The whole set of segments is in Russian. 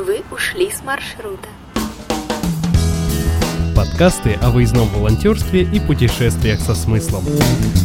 Вы ушли с маршрута. Подкасты о выездном волонтерстве и путешествиях со смыслом.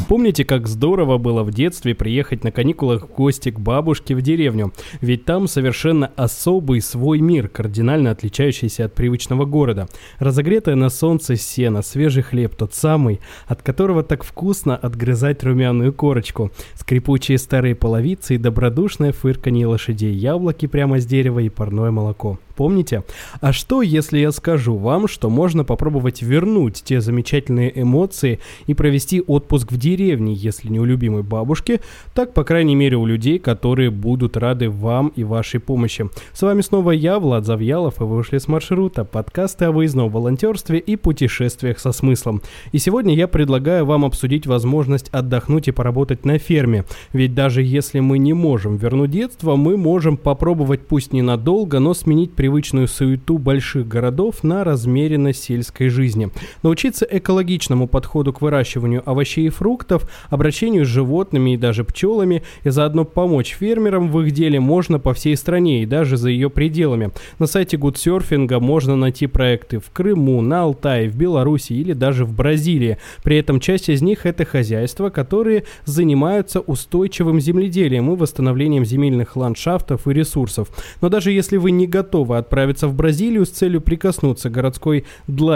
Помните, как здорово было в детстве приехать на каникулах в гости к бабушке в деревню? Ведь там совершенно особый свой мир, кардинально отличающийся от привычного города. Разогретое на солнце сено, свежий хлеб, тот самый, от которого так вкусно отгрызать румяную корочку, скрипучие старые половицы и добродушное фырканье лошадей, яблоки прямо с дерева и парное молоко. Помните? А что, если я скажу вам, что можно попробовать вернуть те замечательные эмоции и провести отпуск в деревне, если не у любимой бабушки, так, по крайней мере, у людей, которые будут рады вам и вашей помощи. С вами снова я, Влад Завьялов, и вы вышли с маршрута, подкасты о выездном волонтерстве и путешествиях со смыслом. И сегодня я предлагаю вам обсудить возможность отдохнуть и поработать на ферме. Ведь даже если мы не можем вернуть детство, мы можем попробовать пусть ненадолго, но сменить привычную суету больших городов на размеренность сельской жизни. Научиться экологичному подходу к выращиванию овощей и фруктов, обращению с животными и даже пчелами, и заодно помочь фермерам в их деле можно по всей стране и даже за ее пределами. На сайте Гудсерфинга можно найти проекты в Крыму, на Алтае, в Беларуси или даже в Бразилии. При этом часть из них это хозяйства, которые занимаются устойчивым земледелием и восстановлением земельных ландшафтов и ресурсов. Но даже если вы не готовы отправиться в Бразилию с целью прикоснуться городской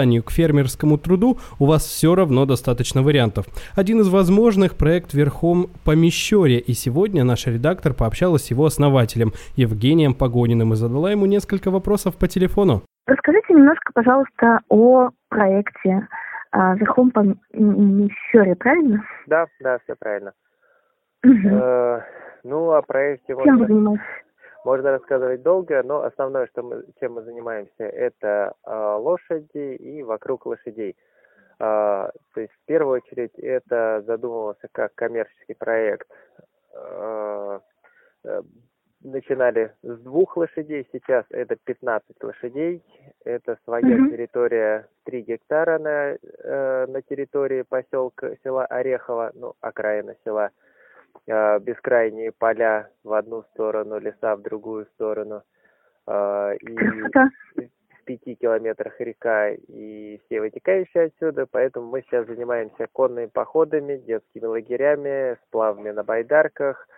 дланью к фермерскому труду, у вас все равно достаточно вариантов. Один из возможных проект верхом по Мещере, и сегодня наш редактор пообщалась с его основателем Евгением Погониным и задала ему несколько вопросов по телефону. Расскажите немножко, пожалуйста, о проекте а, верхом по Мещере, правильно? Да, да, все правильно. Угу. Э, ну, о проекте Чем вы можно, занимаетесь? Можно рассказывать долго, но основное, что мы, чем мы занимаемся, это э, лошади и вокруг лошадей. Э, то есть, в первую очередь, это задумывался как коммерческий проект. Э, э, начинали с двух лошадей, сейчас это 15 лошадей. Это своя Мгм. территория 3 гектара на, э, на территории поселка села Орехово, ну, окраина села. Э, бескрайние поля в одну сторону, леса в другую сторону. Э, и в пяти километрах река и все вытекающие отсюда, поэтому мы сейчас занимаемся конными походами, детскими лагерями, сплавами на байдарках,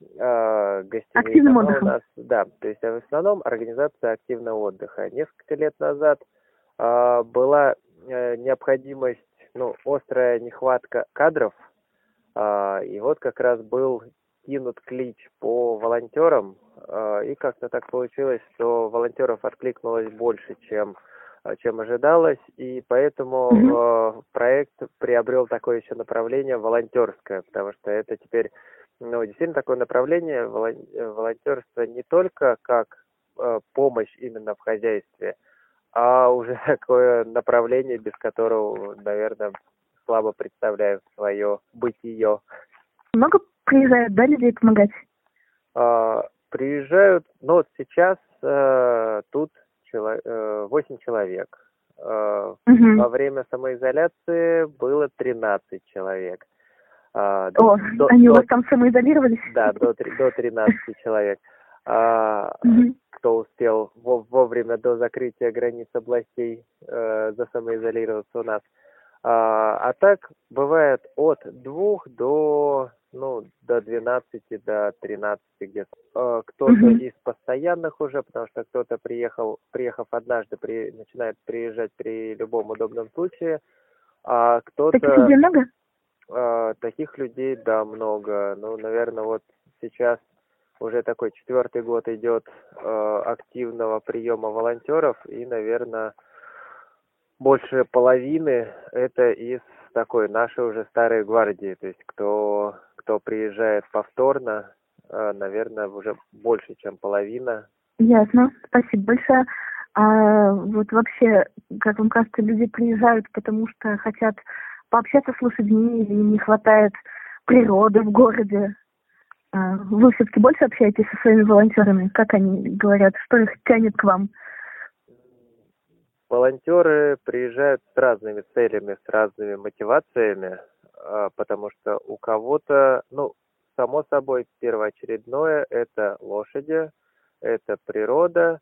э, гостевые дома у отдыхом. нас, да, то есть в основном организация активного отдыха. Несколько лет назад э, была э, необходимость, ну, острая нехватка кадров, и вот как раз был кинут клич по волонтерам, а, и как-то так получилось, что волонтеров откликнулось больше, чем, а, чем ожидалось, и поэтому а, проект приобрел такое еще направление волонтерское, потому что это теперь ну, действительно такое направление волон- волонтерства не только как э, помощь именно в хозяйстве, а уже такое направление, без которого, наверное, слабо представляю свое бытие. Много приезжают, да, людей помогать? А, приезжают, ну вот сейчас э, тут чело- э, 8 человек. Э, Мгм. Во время самоизоляции было 13 человек. А, до- О, до- они у до- вас там самоизолировались? Да, до, до 13 человек. А, Мгм. кто успел во- вовремя до закрытия границ областей э, засамоизолироваться у нас. А, а так бывает от двух до ну до 12 до 13 где-то. Э, кто-то Мгм. из постоянных уже, потому что кто-то приехал, приехав однажды, при, начинает приезжать при любом удобном случае, а кто-то Таких людей много? а, таких людей, да, много. Ну, наверное, вот сейчас уже такой четвертый год идет э, активного приема волонтеров, и, наверное, больше половины это из такой нашей уже старой гвардии, то есть кто кто приезжает повторно, э, наверное, уже больше, чем половина. Ясно. Спасибо большое. А вот вообще, как вам кажется, люди приезжают, потому что хотят пообщаться с лошадьми или не хватает природы в городе? А, Вы все-таки больше общаетесь со своими волонтерами? Как они говорят? Что их тянет к вам? Волонтеры приезжают с разными целями, с разными мотивациями, а, потому что у кого-то, ну, само собой, первоочередное – это лошади, это природа,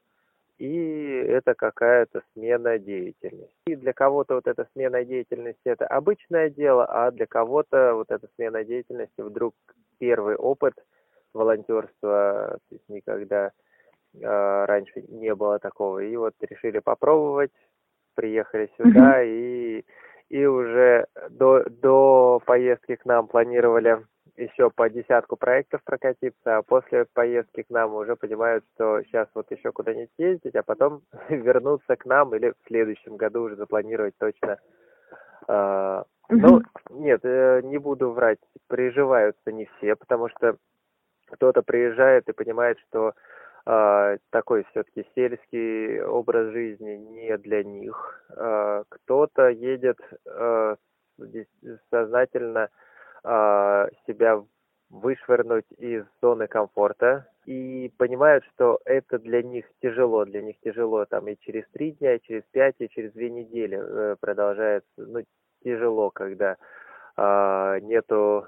и это какая-то смена деятельности. И для кого-то вот эта смена деятельности это обычное дело, а для кого-то вот эта смена деятельности вдруг первый опыт волонтерства, то есть никогда раньше не было такого. И вот решили попробовать, приехали сюда и и уже до, до поездки к нам планировали еще по десятку проектов прокатиться, а после поездки к нам уже понимают, что сейчас вот еще куда-нибудь ездить, а потом вернуться к нам или в следующем году уже запланировать точно. А, ну, нет, э, не буду врать, приживаются не все, потому что кто-то приезжает и понимает, что э, такой все-таки сельский образ жизни не для них. Э, кто-то едет э, сознательно себя вышвырнуть из зоны комфорта и понимают, что это для них тяжело, для них тяжело там и через три дня, и через пять, и через две недели э, продолжается, ну, тяжело, когда нету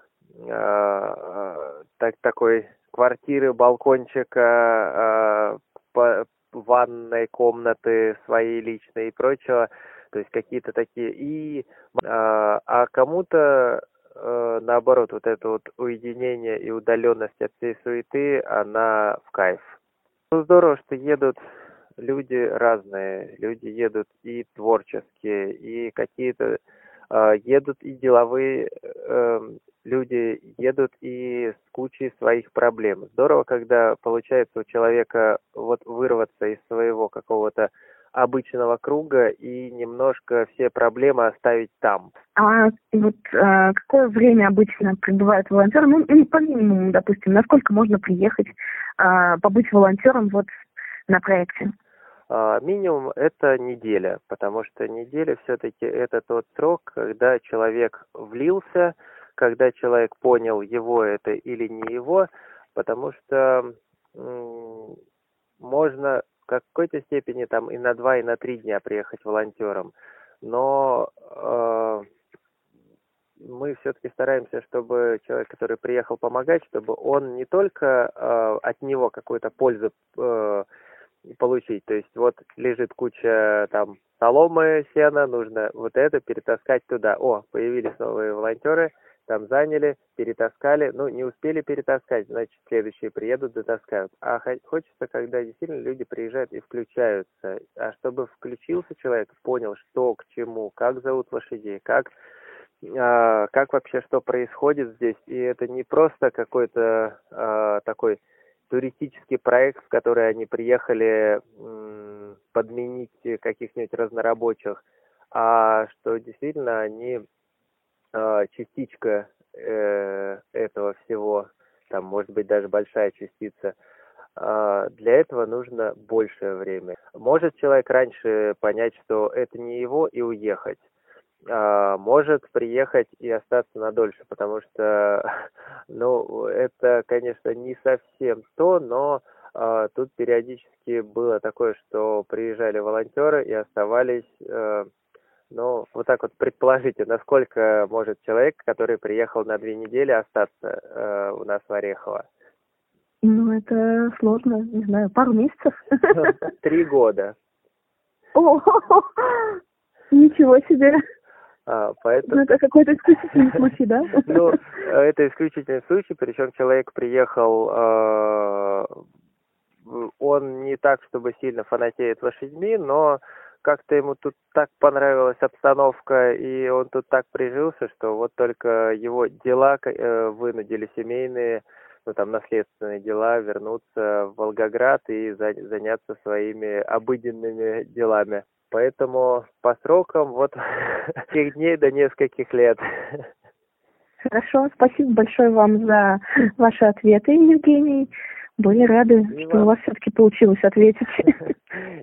так, такой квартиры, балкончика, э, по, ванной комнаты своей личной и прочего, то есть какие-то такие. И, а, а кому-то э, наоборот, вот это вот уединение и удаленность от всей суеты, она в кайф. Ну, здорово, что едут люди разные, люди едут и творческие, и какие-то э, едут и деловые э, люди, едут и с кучей своих проблем. Здорово, когда получается у человека вот вырваться из своего какого-то обычного круга и немножко все проблемы оставить там. А вот а, какое время обычно прибывает волонтер? Ну, по минимуму, допустим, насколько можно приехать, а, побыть волонтером вот на проекте? А, минимум это неделя, потому что неделя все-таки это тот срок, когда человек влился, когда человек понял, его это или не его, потому что можно в какой-то степени там и на два, и на три дня приехать волонтером, но э, мы все-таки стараемся, чтобы человек, который приехал помогать, чтобы он не только э, от него какую-то пользу э, получить, то есть вот лежит куча там соломы, сена, нужно вот это перетаскать туда. О, появились новые волонтеры – там заняли, перетаскали, ну, не успели перетаскать, значит, следующие приедут, дотаскают. А хочется, когда действительно люди приезжают и включаются. А чтобы включился человек, понял, что к чему, как зовут лошадей, как, а, как вообще что происходит здесь. И это не просто какой-то а, такой туристический проект, в который они приехали подменить каких-нибудь разнорабочих, а что действительно они частичка э, этого всего, там может быть даже большая частица, э, для этого нужно большее время. Может человек раньше понять, что это не его и уехать. А, может приехать и остаться надольше, потому что, ну, это, конечно, не совсем то, но а, тут периодически было такое, что приезжали волонтеры и оставались а, ну, вот так вот предположите, насколько может человек, который приехал на две недели, остаться э, у нас в Орехово? Ну, это сложно, не знаю, пару месяцев. Три года. О, ничего себе. А, поэтому... Ну, это какой-то исключительный случай, да? Ну, это исключительный случай, причем человек приехал, э, он не так, чтобы сильно фанатеет лошадьми, но как-то ему тут так понравилась обстановка, и он тут так прижился, что вот только его дела э, вынудили семейные, ну там наследственные дела, вернуться в Волгоград и заняться своими обыденными делами. Поэтому по срокам вот тех дней до нескольких лет. Хорошо, спасибо большое вам за ваши ответы, Евгений. Были рады, и что вам. у вас все-таки получилось ответить.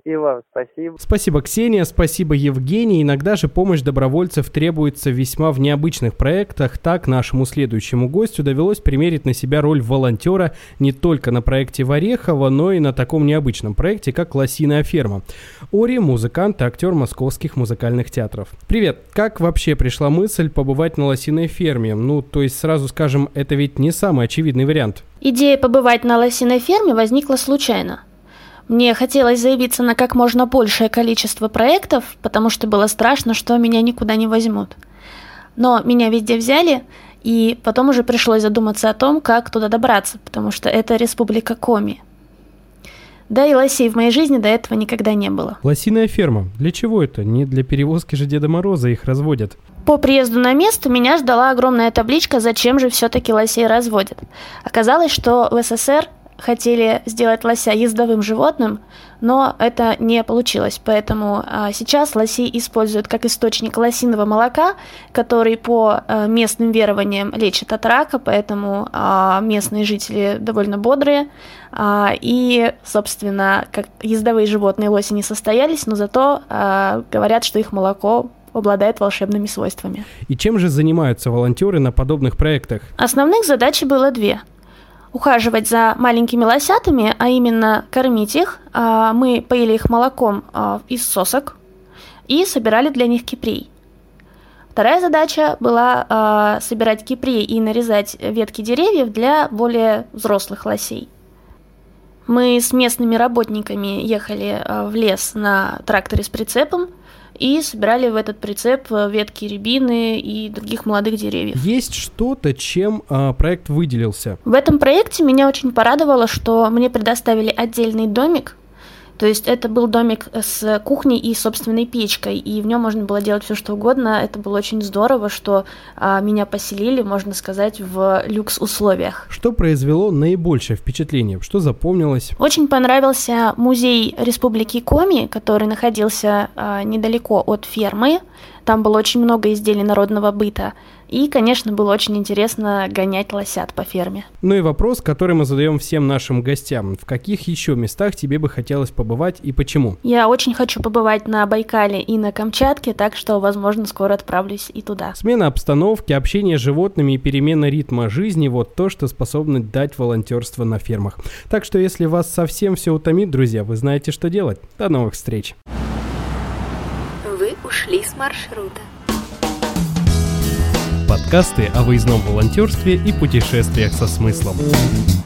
И вам спасибо. Спасибо, Ксения, спасибо, Евгений. Иногда же помощь добровольцев требуется весьма в необычных проектах. Так нашему следующему гостю довелось примерить на себя роль волонтера не только на проекте Варехова, но и на таком необычном проекте, как «Лосиная ферма». Ори – музыкант и актер московских музыкальных театров. Привет! Как вообще пришла мысль побывать на «Лосиной ферме»? Ну, то есть, сразу скажем, это ведь не самый очевидный вариант. Идея побывать на лосиной ферме возникла случайно. Мне хотелось заявиться на как можно большее количество проектов, потому что было страшно, что меня никуда не возьмут. Но меня везде взяли, и потом уже пришлось задуматься о том, как туда добраться, потому что это республика Коми. Да и лосей в моей жизни до этого никогда не было. Лосиная ферма. Для чего это? Не для перевозки же Деда Мороза их разводят. По приезду на место меня ждала огромная табличка, зачем же все-таки лосей разводят. Оказалось, что в СССР хотели сделать лося ездовым животным, но это не получилось. Поэтому а, сейчас лосей используют как источник лосиного молока, который по а, местным верованиям лечит от рака, поэтому а, местные жители довольно бодрые. И, собственно, как ездовые животные лоси не состоялись, но зато говорят, что их молоко обладает волшебными свойствами. И чем же занимаются волонтеры на подобных проектах? Основных задач было две – ухаживать за маленькими лосятами, а именно кормить их. А, мы поили их молоком а, из сосок и собирали для них кипрей. Вторая задача была а, собирать кипрей и нарезать ветки деревьев для более взрослых лосей. Мы с местными работниками ехали в лес на тракторе с прицепом – и собирали в этот прицеп э, ветки рябины и других молодых деревьев. Есть что-то, чем э, проект выделился? В этом проекте меня очень порадовало, что мне предоставили отдельный домик, то есть это был домик с кухней и собственной печкой, и в нем можно было делать все что угодно. Это было очень здорово, что а, меня поселили, можно сказать, в люкс условиях. Что произвело наибольшее впечатление? Что запомнилось? Очень понравился музей Республики Коми, который находился а, недалеко от фермы. Там было очень много изделий народного быта. И, конечно, было очень интересно гонять лосят по ферме. Ну и вопрос, который мы задаем всем нашим гостям. В каких еще местах тебе бы хотелось побывать и почему? Я очень хочу побывать на Байкале и на Камчатке, так что, возможно, скоро отправлюсь и туда. Смена обстановки, общение с животными и перемена ритма жизни – вот то, что способно дать волонтерство на фермах. Так что, если вас совсем все утомит, друзья, вы знаете, что делать. До новых встреч! Вы ушли с маршрута. Подкасты о выездном волонтерстве и путешествиях со смыслом.